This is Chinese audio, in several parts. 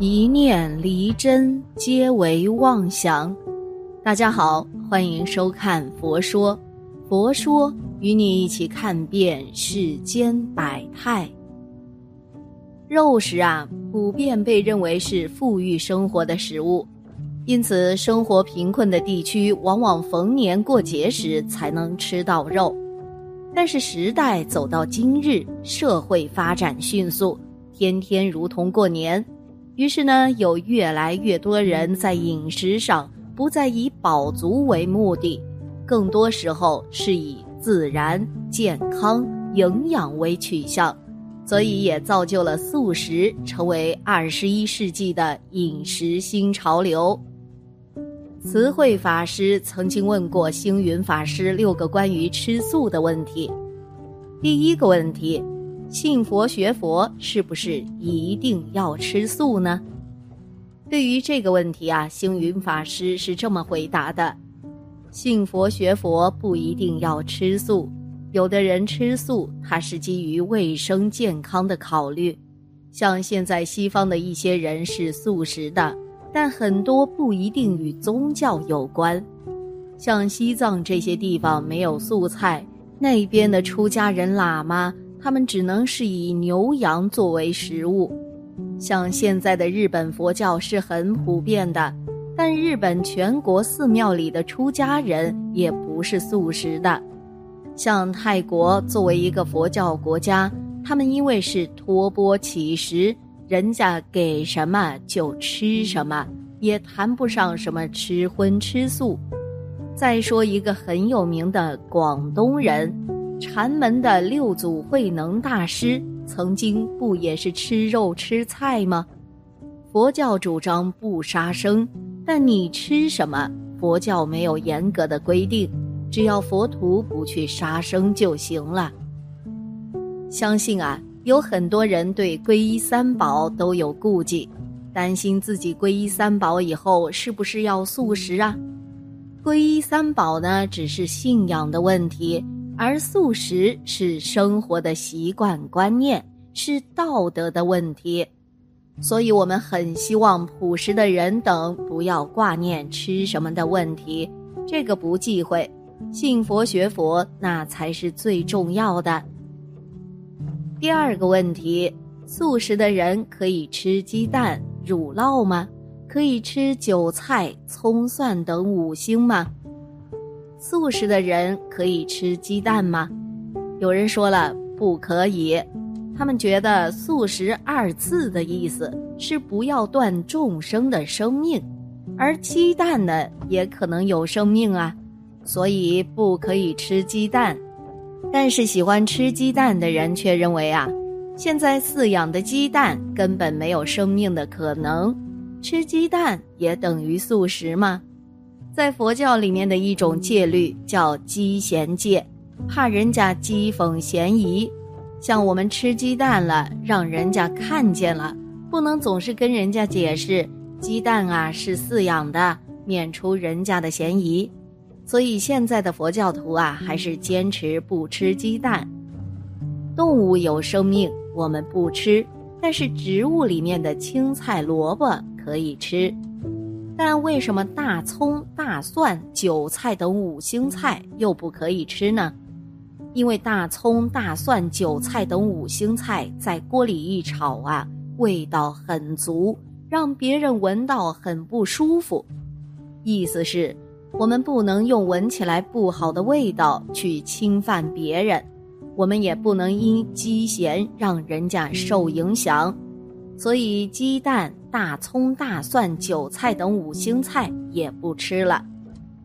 一念离真，皆为妄想。大家好，欢迎收看《佛说》，佛说与你一起看遍世间百态。肉食啊，普遍被认为是富裕生活的食物，因此生活贫困的地区往往逢年过节时才能吃到肉。但是时代走到今日，社会发展迅速，天天如同过年。于是呢，有越来越多人在饮食上不再以饱足为目的，更多时候是以自然、健康、营养为取向，所以也造就了素食成为二十一世纪的饮食新潮流。慈惠法师曾经问过星云法师六个关于吃素的问题。第一个问题：信佛学佛是不是一定要吃素呢？对于这个问题啊，星云法师是这么回答的：信佛学佛不一定要吃素，有的人吃素，他是基于卫生健康的考虑。像现在西方的一些人是素食的。但很多不一定与宗教有关，像西藏这些地方没有素菜，那边的出家人喇嘛，他们只能是以牛羊作为食物。像现在的日本佛教是很普遍的，但日本全国寺庙里的出家人也不是素食的。像泰国作为一个佛教国家，他们因为是托钵乞食。人家给什么就吃什么，也谈不上什么吃荤吃素。再说一个很有名的广东人，禅门的六祖慧能大师，曾经不也是吃肉吃菜吗？佛教主张不杀生，但你吃什么，佛教没有严格的规定，只要佛徒不去杀生就行了。相信啊。有很多人对皈依三宝都有顾忌，担心自己皈依三宝以后是不是要素食啊？皈依三宝呢，只是信仰的问题，而素食是生活的习惯观念，是道德的问题。所以，我们很希望朴实的人等不要挂念吃什么的问题，这个不忌讳，信佛学佛那才是最重要的。第二个问题：素食的人可以吃鸡蛋、乳酪吗？可以吃韭菜、葱蒜等五星吗？素食的人可以吃鸡蛋吗？有人说了不可以，他们觉得“素食”二字的意思是不要断众生的生命，而鸡蛋呢也可能有生命啊，所以不可以吃鸡蛋。但是喜欢吃鸡蛋的人却认为啊，现在饲养的鸡蛋根本没有生命的可能，吃鸡蛋也等于素食吗？在佛教里面的一种戒律叫讥嫌戒，怕人家讥讽嫌疑。像我们吃鸡蛋了，让人家看见了，不能总是跟人家解释鸡蛋啊是饲养的，免除人家的嫌疑。所以现在的佛教徒啊，还是坚持不吃鸡蛋。动物有生命，我们不吃；但是植物里面的青菜、萝卜可以吃。但为什么大葱、大蒜、韭菜等五星菜又不可以吃呢？因为大葱、大蒜、韭菜等五星菜在锅里一炒啊，味道很足，让别人闻到很不舒服。意思是。我们不能用闻起来不好的味道去侵犯别人，我们也不能因积嫌让人家受影响，所以鸡蛋、大葱、大蒜、韭菜等五星菜也不吃了。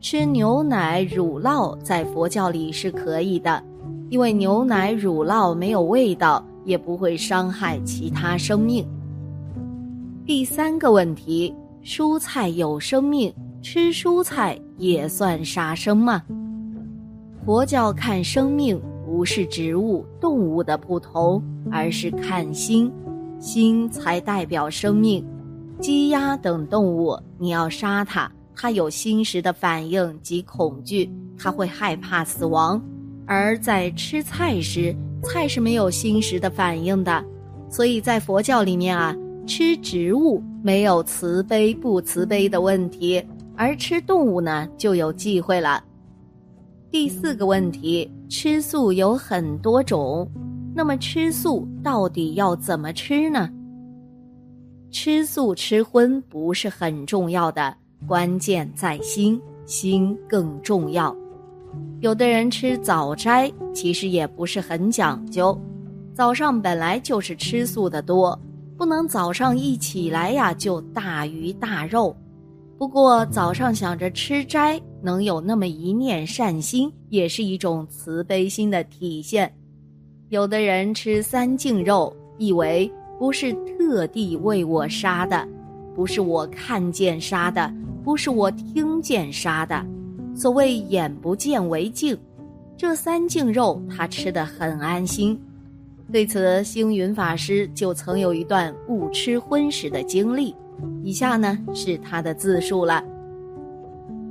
吃牛奶、乳酪在佛教里是可以的，因为牛奶、乳酪没有味道，也不会伤害其他生命。第三个问题：蔬菜有生命。吃蔬菜也算杀生吗？佛教看生命不是植物、动物的不同，而是看心，心才代表生命。鸡鸭等动物，你要杀它，它有心识的反应及恐惧，它会害怕死亡；而在吃菜时，菜是没有心识的反应的。所以在佛教里面啊，吃植物没有慈悲不慈悲的问题，而吃动物呢就有忌讳了。第四个问题，吃素有很多种，那么吃素到底要怎么吃呢？吃素吃荤不是很重要的，关键在心，心更重要。有的人吃早斋，其实也不是很讲究。早上本来就是吃素的多，不能早上一起来呀就大鱼大肉。不过早上想着吃斋，能有那么一念善心，也是一种慈悲心的体现。有的人吃三净肉，以为。不是特地为我杀的，不是我看见杀的，不是我听见杀的。所谓眼不见为净，这三净肉他吃得很安心。对此，星云法师就曾有一段误吃荤食的经历，以下呢是他的自述了。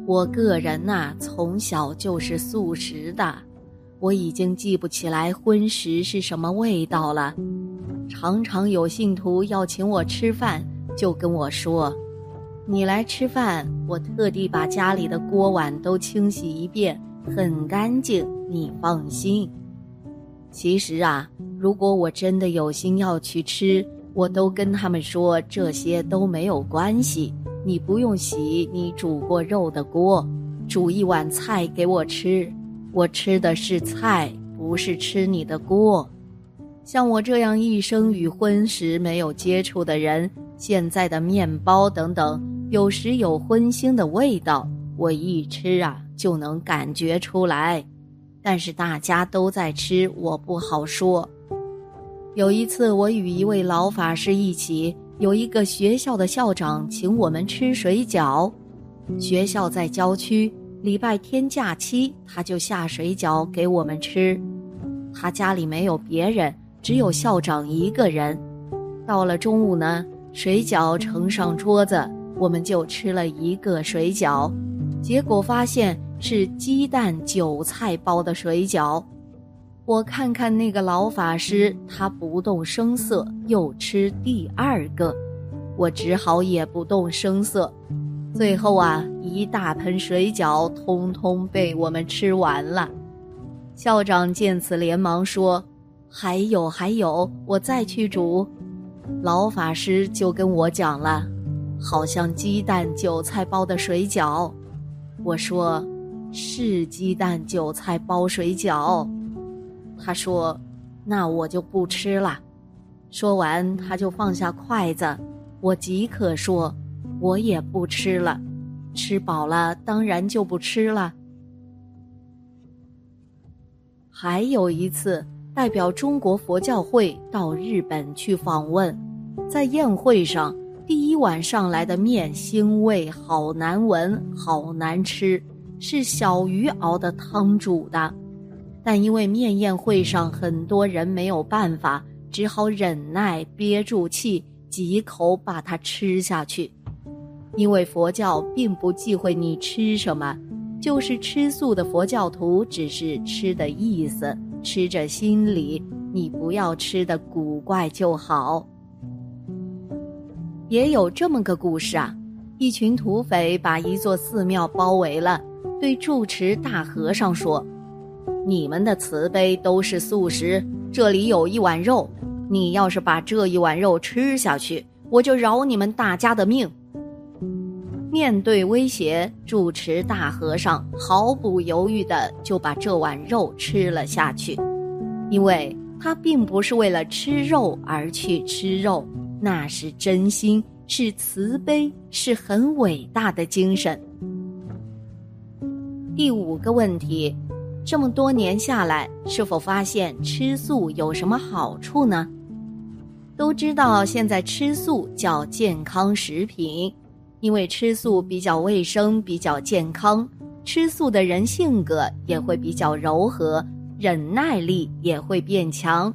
我个人呐，从小就是素食的，我已经记不起来荤食是什么味道了。常常有信徒要请我吃饭，就跟我说：“你来吃饭，我特地把家里的锅碗都清洗一遍，很干净，你放心。”其实啊，如果我真的有心要去吃，我都跟他们说这些都没有关系，你不用洗你煮过肉的锅，煮一碗菜给我吃，我吃的是菜，不是吃你的锅。像我这样一生与荤食没有接触的人，现在的面包等等，有时有荤腥的味道，我一吃啊就能感觉出来。但是大家都在吃，我不好说。有一次，我与一位老法师一起，有一个学校的校长请我们吃水饺。学校在郊区，礼拜天假期，他就下水饺给我们吃。他家里没有别人。只有校长一个人。到了中午呢，水饺盛上桌子，我们就吃了一个水饺，结果发现是鸡蛋韭菜包的水饺。我看看那个老法师，他不动声色，又吃第二个，我只好也不动声色。最后啊，一大盆水饺通通被我们吃完了。校长见此，连忙说。还有还有，我再去煮。老法师就跟我讲了，好像鸡蛋韭菜包的水饺。我说是鸡蛋韭菜包水饺。他说那我就不吃了。说完他就放下筷子。我即刻说我也不吃了。吃饱了当然就不吃了。还有一次。代表中国佛教会到日本去访问，在宴会上，第一碗上来的面腥味好难闻，好难吃，是小鱼熬的汤煮的。但因为面宴会上很多人没有办法，只好忍耐憋住气，几口把它吃下去。因为佛教并不忌讳你吃什么，就是吃素的佛教徒只是吃的意思。吃着心里，你不要吃的古怪就好。也有这么个故事啊，一群土匪把一座寺庙包围了，对住持大和尚说：“你们的慈悲都是素食，这里有一碗肉，你要是把这一碗肉吃下去，我就饶你们大家的命。”面对威胁，住持大和尚毫不犹豫的就把这碗肉吃了下去，因为他并不是为了吃肉而去吃肉，那是真心，是慈悲，是很伟大的精神。第五个问题，这么多年下来，是否发现吃素有什么好处呢？都知道现在吃素叫健康食品。因为吃素比较卫生、比较健康，吃素的人性格也会比较柔和，忍耐力也会变强。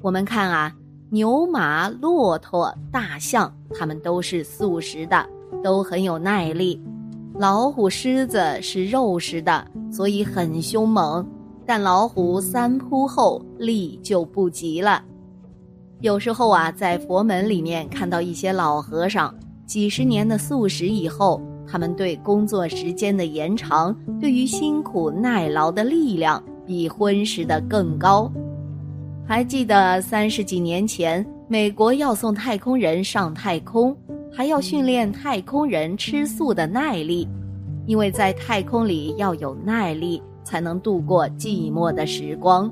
我们看啊，牛、马、骆驼、大象，它们都是素食的，都很有耐力。老虎、狮子是肉食的，所以很凶猛，但老虎三扑后力就不及了。有时候啊，在佛门里面看到一些老和尚，几十年的素食以后，他们对工作时间的延长，对于辛苦耐劳的力量，比荤食的更高。还记得三十几年前，美国要送太空人上太空，还要训练太空人吃素的耐力，因为在太空里要有耐力，才能度过寂寞的时光。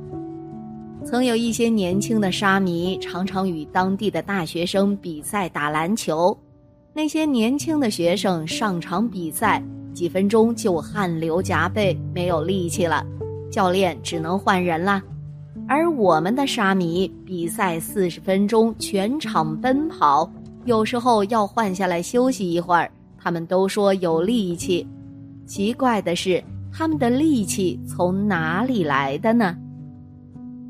曾有一些年轻的沙弥常常与当地的大学生比赛打篮球，那些年轻的学生上场比赛几分钟就汗流浃背，没有力气了，教练只能换人啦。而我们的沙弥比赛四十分钟全场奔跑，有时候要换下来休息一会儿，他们都说有力气。奇怪的是，他们的力气从哪里来的呢？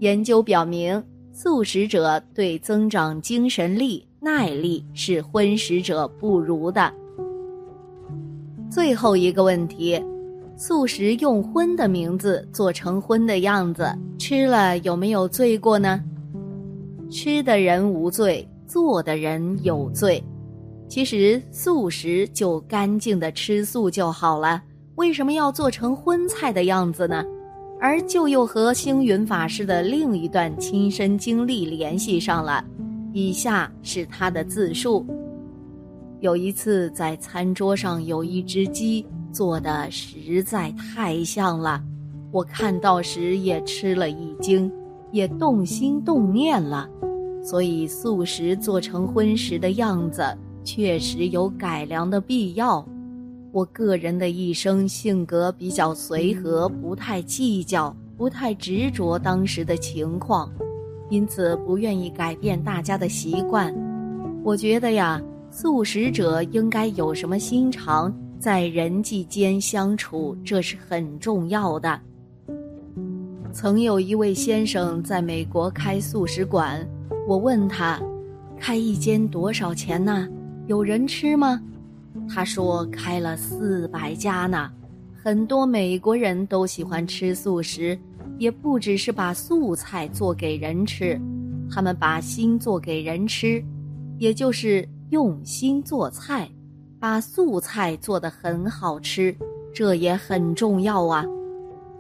研究表明，素食者对增长精神力、耐力是荤食者不如的。最后一个问题：素食用“荤”的名字做成荤的样子，吃了有没有罪过呢？吃的人无罪，做的人有罪。其实素食就干净的吃素就好了，为什么要做成荤菜的样子呢？而就又和星云法师的另一段亲身经历联系上了，以下是他的自述：有一次在餐桌上有一只鸡，做的实在太像了，我看到时也吃了一惊，也动心动念了，所以素食做成荤食的样子，确实有改良的必要。我个人的一生性格比较随和，不太计较，不太执着当时的情况，因此不愿意改变大家的习惯。我觉得呀，素食者应该有什么心肠，在人际间相处，这是很重要的。曾有一位先生在美国开素食馆，我问他，开一间多少钱呢？有人吃吗？他说开了四百家呢，很多美国人都喜欢吃素食，也不只是把素菜做给人吃，他们把心做给人吃，也就是用心做菜，把素菜做得很好吃，这也很重要啊。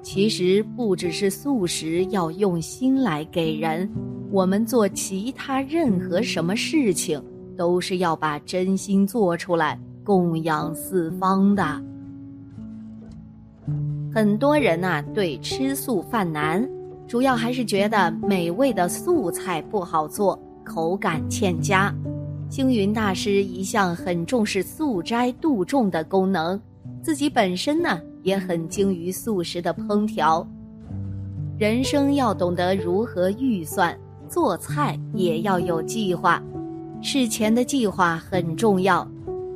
其实不只是素食要用心来给人，我们做其他任何什么事情，都是要把真心做出来。供养四方的很多人呐，对吃素犯难，主要还是觉得美味的素菜不好做，口感欠佳。星云大师一向很重视素斋度众的功能，自己本身呢也很精于素食的烹调。人生要懂得如何预算，做菜也要有计划，事前的计划很重要。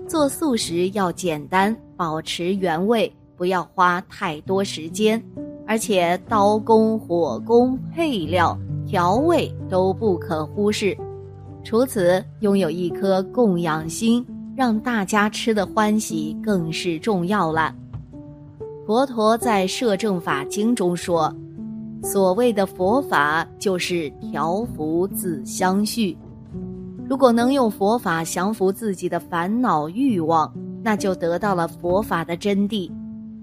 做素食要简单，保持原味，不要花太多时间，而且刀工、火工、配料、调味都不可忽视。除此，拥有一颗供养心，让大家吃的欢喜更是重要了。佛陀在《摄政法经》中说：“所谓的佛法，就是调伏自相续。”如果能用佛法降服自己的烦恼欲望，那就得到了佛法的真谛。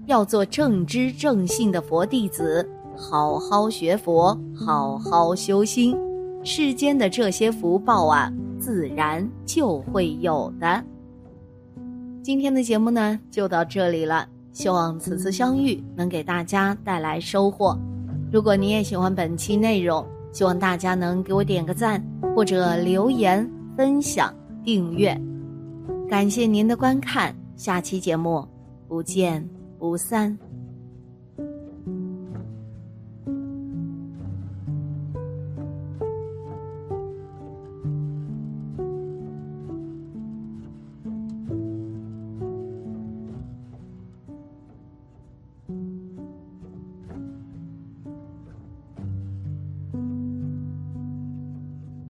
要做正知正信的佛弟子，好好学佛，好好修心，世间的这些福报啊，自然就会有的。今天的节目呢，就到这里了。希望此次相遇能给大家带来收获。如果你也喜欢本期内容，希望大家能给我点个赞或者留言。分享、订阅，感谢您的观看，下期节目不见五三。